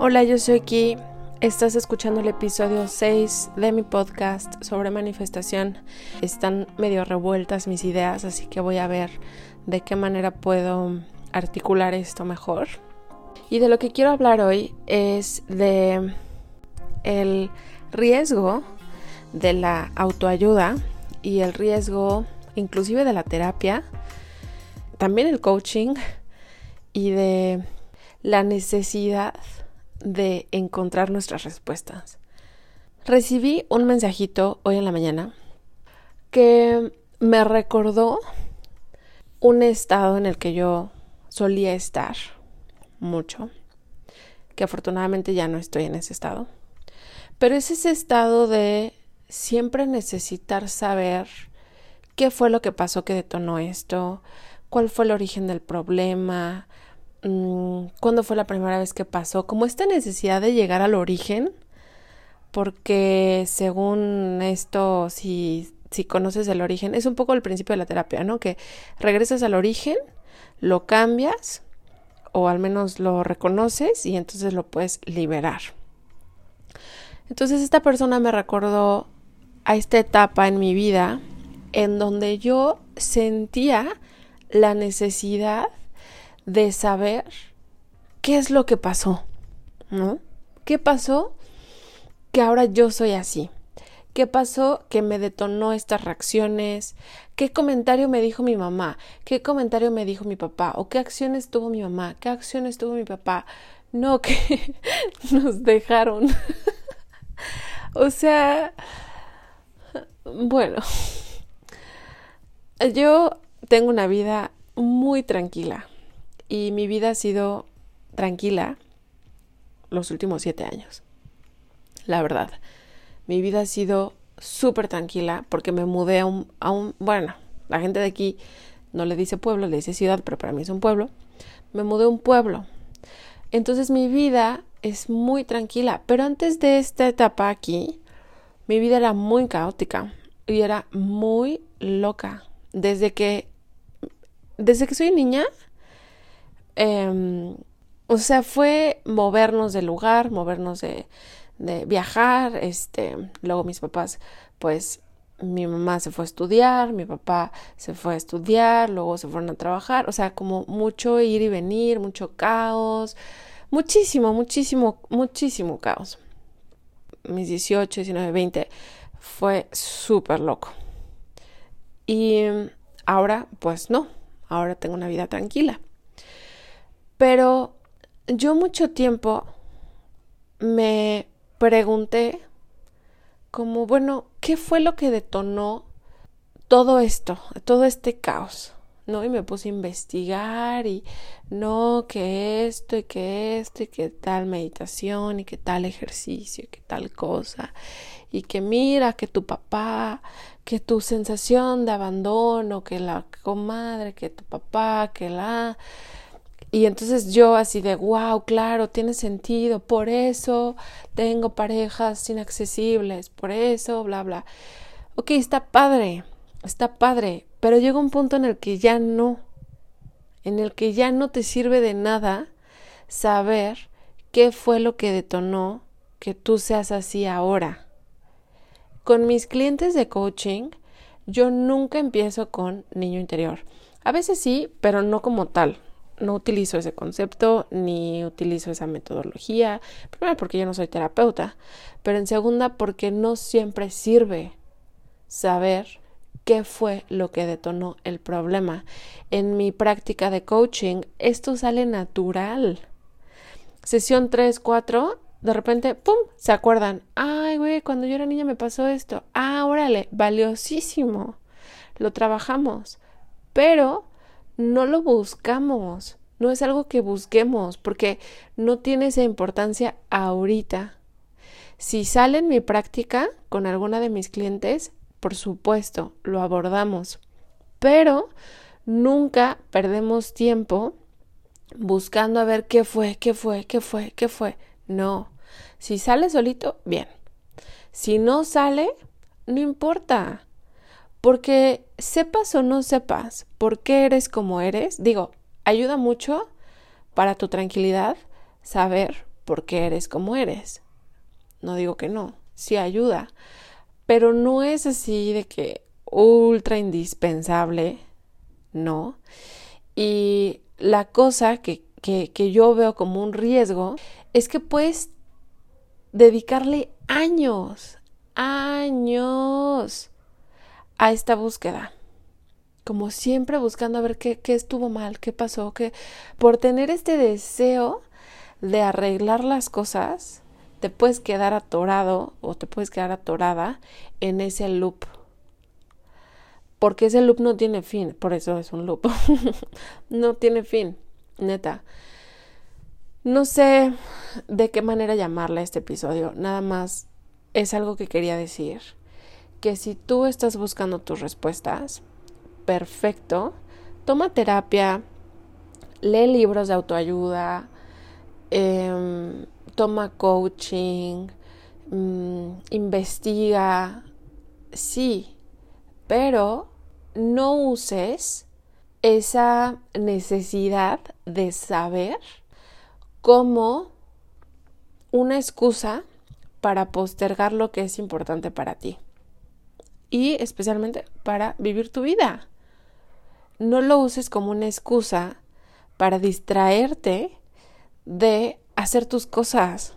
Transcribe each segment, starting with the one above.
Hola, yo soy aquí. Estás escuchando el episodio 6 de mi podcast sobre manifestación. Están medio revueltas mis ideas, así que voy a ver de qué manera puedo articular esto mejor. Y de lo que quiero hablar hoy es de el riesgo de la autoayuda y el riesgo inclusive de la terapia, también el coaching y de la necesidad de encontrar nuestras respuestas. Recibí un mensajito hoy en la mañana que me recordó un estado en el que yo solía estar mucho, que afortunadamente ya no estoy en ese estado, pero es ese estado de siempre necesitar saber qué fue lo que pasó que detonó esto, cuál fue el origen del problema, Mm, cuándo fue la primera vez que pasó, como esta necesidad de llegar al origen, porque según esto, si, si conoces el origen, es un poco el principio de la terapia, ¿no? Que regresas al origen, lo cambias, o al menos lo reconoces y entonces lo puedes liberar. Entonces esta persona me recordó a esta etapa en mi vida en donde yo sentía la necesidad de saber qué es lo que pasó, ¿no? ¿Qué pasó que ahora yo soy así? ¿Qué pasó que me detonó estas reacciones? ¿Qué comentario me dijo mi mamá? ¿Qué comentario me dijo mi papá? ¿O qué acciones tuvo mi mamá? ¿Qué acciones tuvo mi papá? No, que nos dejaron. o sea, bueno, yo tengo una vida muy tranquila y mi vida ha sido tranquila los últimos siete años. La verdad, mi vida ha sido súper tranquila porque me mudé a un, a un, bueno, la gente de aquí no le dice pueblo, le dice ciudad, pero para mí es un pueblo. Me mudé a un pueblo. Entonces mi vida es muy tranquila, pero antes de esta etapa aquí, mi vida era muy caótica y era muy loca. Desde que, desde que soy niña, Em, o sea, fue movernos de lugar, movernos de, de viajar, este, luego mis papás, pues mi mamá se fue a estudiar, mi papá se fue a estudiar, luego se fueron a trabajar, o sea, como mucho ir y venir, mucho caos, muchísimo, muchísimo, muchísimo caos. Mis 18, 19, 20 fue súper loco. Y ahora, pues no, ahora tengo una vida tranquila. Pero yo mucho tiempo me pregunté como, bueno, ¿qué fue lo que detonó todo esto, todo este caos? ¿no? Y me puse a investigar y no, que esto y que esto y que tal meditación y que tal ejercicio y que tal cosa y que mira que tu papá, que tu sensación de abandono, que la comadre, que tu papá, que la y entonces yo así de, wow, claro, tiene sentido, por eso tengo parejas inaccesibles, por eso, bla, bla. Ok, está padre, está padre, pero llega un punto en el que ya no, en el que ya no te sirve de nada saber qué fue lo que detonó que tú seas así ahora. Con mis clientes de coaching, yo nunca empiezo con niño interior. A veces sí, pero no como tal no utilizo ese concepto ni utilizo esa metodología. Primero porque yo no soy terapeuta, pero en segunda porque no siempre sirve saber qué fue lo que detonó el problema. En mi práctica de coaching esto sale natural. Sesión 3, 4, de repente, ¡pum!, se acuerdan. Ay, güey, cuando yo era niña me pasó esto. Ah, órale, valiosísimo. Lo trabajamos. Pero no lo buscamos, no es algo que busquemos, porque no tiene esa importancia ahorita. Si sale en mi práctica con alguna de mis clientes, por supuesto, lo abordamos, pero nunca perdemos tiempo buscando a ver qué fue, qué fue, qué fue, qué fue. No, si sale solito, bien. Si no sale, no importa. Porque sepas o no sepas por qué eres como eres, digo, ayuda mucho para tu tranquilidad saber porque eres como eres. No digo que no, sí ayuda, pero no es así de que ultra indispensable, no. Y la cosa que, que, que yo veo como un riesgo es que puedes dedicarle años, años a esta búsqueda. Como siempre buscando a ver qué, qué estuvo mal, qué pasó, que por tener este deseo de arreglar las cosas, te puedes quedar atorado o te puedes quedar atorada en ese loop. Porque ese loop no tiene fin, por eso es un loop. no tiene fin, neta. No sé de qué manera llamarle a este episodio, nada más es algo que quería decir. Que si tú estás buscando tus respuestas, perfecto, toma terapia, lee libros de autoayuda, eh, toma coaching, mm, investiga, sí, pero no uses esa necesidad de saber como una excusa para postergar lo que es importante para ti y especialmente para vivir tu vida. No lo uses como una excusa para distraerte de hacer tus cosas.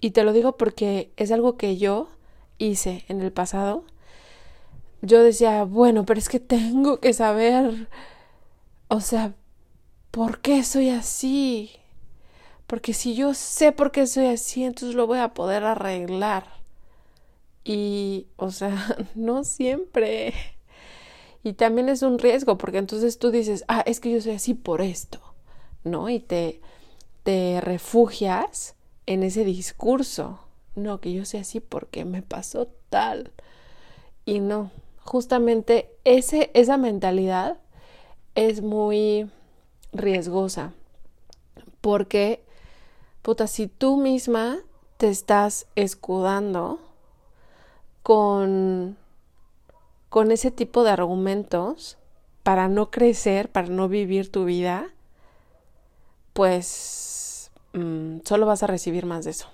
Y te lo digo porque es algo que yo hice en el pasado. Yo decía, bueno, pero es que tengo que saber, o sea, ¿por qué soy así? Porque si yo sé por qué soy así, entonces lo voy a poder arreglar. Y, o sea, no siempre. Y también es un riesgo, porque entonces tú dices, ah, es que yo soy así por esto, ¿no? Y te, te refugias en ese discurso. No, que yo sea así porque me pasó tal. Y no, justamente ese, esa mentalidad es muy riesgosa. Porque, puta, si tú misma te estás escudando con, con ese tipo de argumentos para no crecer, para no vivir tu vida, pues Mm, solo vas a recibir más de eso.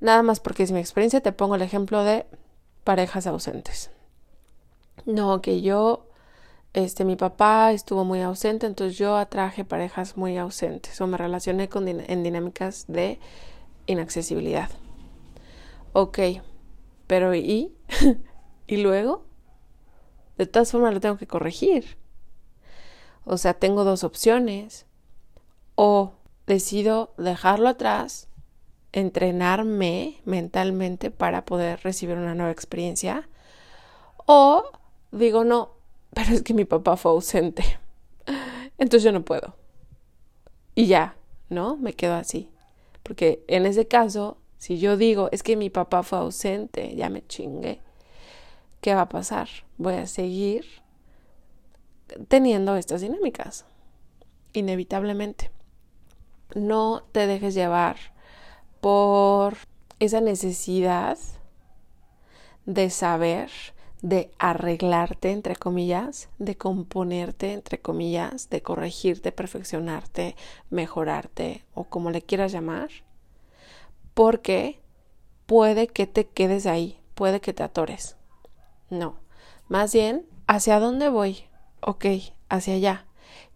Nada más porque es mi experiencia, te pongo el ejemplo de parejas ausentes. No, que yo, este, mi papá estuvo muy ausente, entonces yo atraje parejas muy ausentes o me relacioné en dinámicas de inaccesibilidad. Ok, pero ¿y? ¿Y luego? De todas formas lo tengo que corregir. O sea, tengo dos opciones. O decido dejarlo atrás, entrenarme mentalmente para poder recibir una nueva experiencia. O digo, no, pero es que mi papá fue ausente. Entonces yo no puedo. Y ya, ¿no? Me quedo así. Porque en ese caso, si yo digo, es que mi papá fue ausente, ya me chingué, ¿qué va a pasar? Voy a seguir teniendo estas dinámicas, inevitablemente no te dejes llevar por esa necesidad de saber, de arreglarte, entre comillas, de componerte, entre comillas, de corregirte, perfeccionarte, mejorarte o como le quieras llamar, porque puede que te quedes ahí, puede que te atores. No, más bien, ¿hacia dónde voy? Ok, hacia allá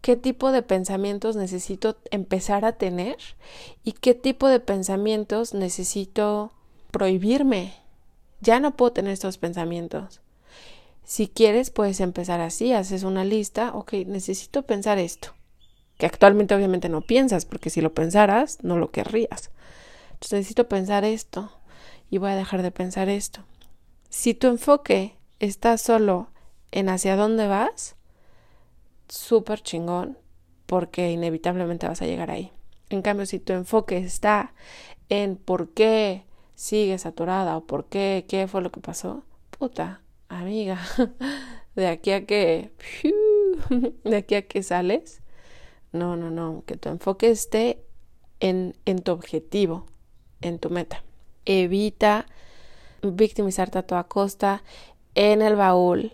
qué tipo de pensamientos necesito empezar a tener y qué tipo de pensamientos necesito prohibirme. Ya no puedo tener estos pensamientos. Si quieres, puedes empezar así, haces una lista, ok, necesito pensar esto, que actualmente obviamente no piensas, porque si lo pensaras, no lo querrías. Entonces necesito pensar esto y voy a dejar de pensar esto. Si tu enfoque está solo en hacia dónde vas, súper chingón porque inevitablemente vas a llegar ahí. En cambio, si tu enfoque está en por qué sigues atorada o por qué, qué fue lo que pasó, puta, amiga, de aquí a que, de aquí a que sales, no, no, no, que tu enfoque esté en, en tu objetivo, en tu meta. Evita victimizarte a toda costa en el baúl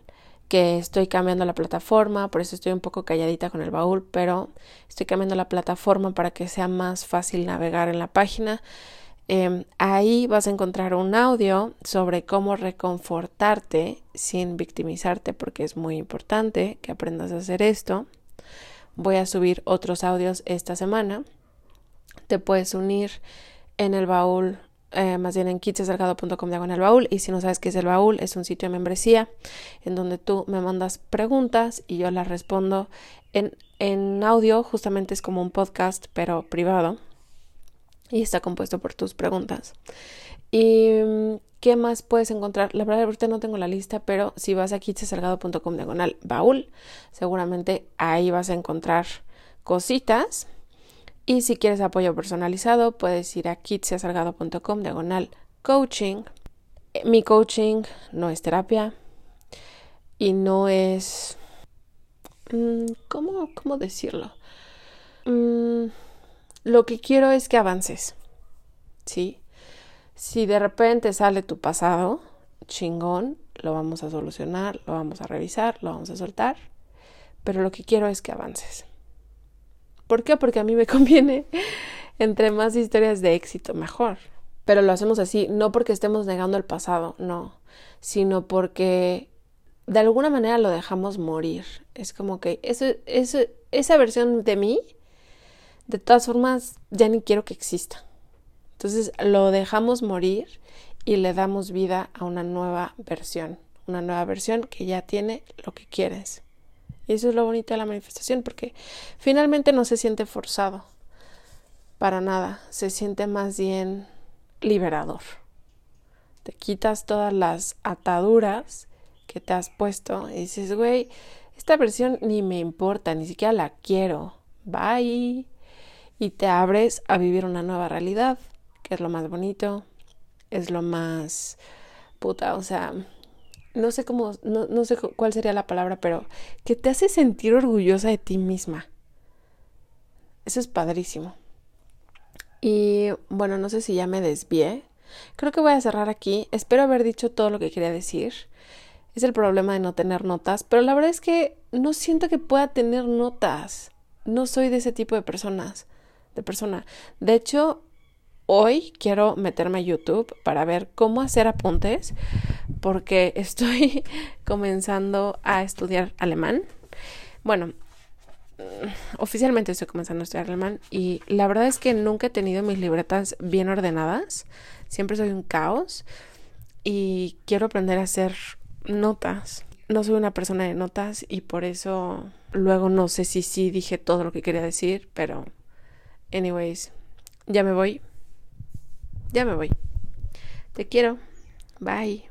que estoy cambiando la plataforma, por eso estoy un poco calladita con el baúl, pero estoy cambiando la plataforma para que sea más fácil navegar en la página. Em, ahí vas a encontrar un audio sobre cómo reconfortarte sin victimizarte, porque es muy importante que aprendas a hacer esto. Voy a subir otros audios esta semana. Te puedes unir en el baúl eh, más bien en kitsesalgado.com diagonal baúl y si no sabes qué es el baúl es un sitio de membresía en donde tú me mandas preguntas y yo las respondo. En, en audio justamente es como un podcast pero privado y está compuesto por tus preguntas. Y mm, ¿Qué más puedes encontrar? La verdad, ahorita no tengo la lista, pero si vas a kitsesalgado.com diagonal baúl, seguramente ahí vas a encontrar cositas y si quieres apoyo personalizado, puedes ir a kitsiasalgado.com diagonal coaching. Mi coaching no es terapia y no es... Mm, ¿Cómo, cómo decirlo? Mm, lo que quiero es que avances. ¿Sí? Si de repente sale tu pasado, chingón, lo vamos a solucionar, lo vamos a revisar, lo vamos a soltar. Pero lo que quiero es que avances. ¿Por qué? Porque a mí me conviene entre más historias de éxito, mejor. Pero lo hacemos así, no porque estemos negando el pasado, no, sino porque de alguna manera lo dejamos morir. Es como que esa versión de mí, de todas formas, ya ni quiero que exista. Entonces lo dejamos morir y le damos vida a una nueva versión, una nueva versión que ya tiene lo que quieres. Y eso es lo bonito de la manifestación, porque finalmente no se siente forzado, para nada, se siente más bien liberador. Te quitas todas las ataduras que te has puesto y dices, güey, esta versión ni me importa, ni siquiera la quiero. Bye. Y te abres a vivir una nueva realidad, que es lo más bonito, es lo más puta, o sea, no sé cómo, no, no sé cuál sería la palabra, pero que te hace sentir orgullosa de ti misma. Eso es padrísimo. Y bueno, no sé si ya me desvié. Creo que voy a cerrar aquí. Espero haber dicho todo lo que quería decir. Es el problema de no tener notas, pero la verdad es que no siento que pueda tener notas. No soy de ese tipo de personas, de persona. De hecho, hoy quiero meterme a YouTube para ver cómo hacer apuntes porque estoy comenzando a estudiar alemán. Bueno, mm, oficialmente estoy comenzando a estudiar alemán y la verdad es que nunca he tenido mis libretas bien ordenadas. Siempre soy un caos y quiero aprender a hacer notas. No soy una persona de notas y por eso luego no sé si sí dije todo lo que quería decir, pero anyways, ya me voy. Ya me voy. Te quiero. Bye.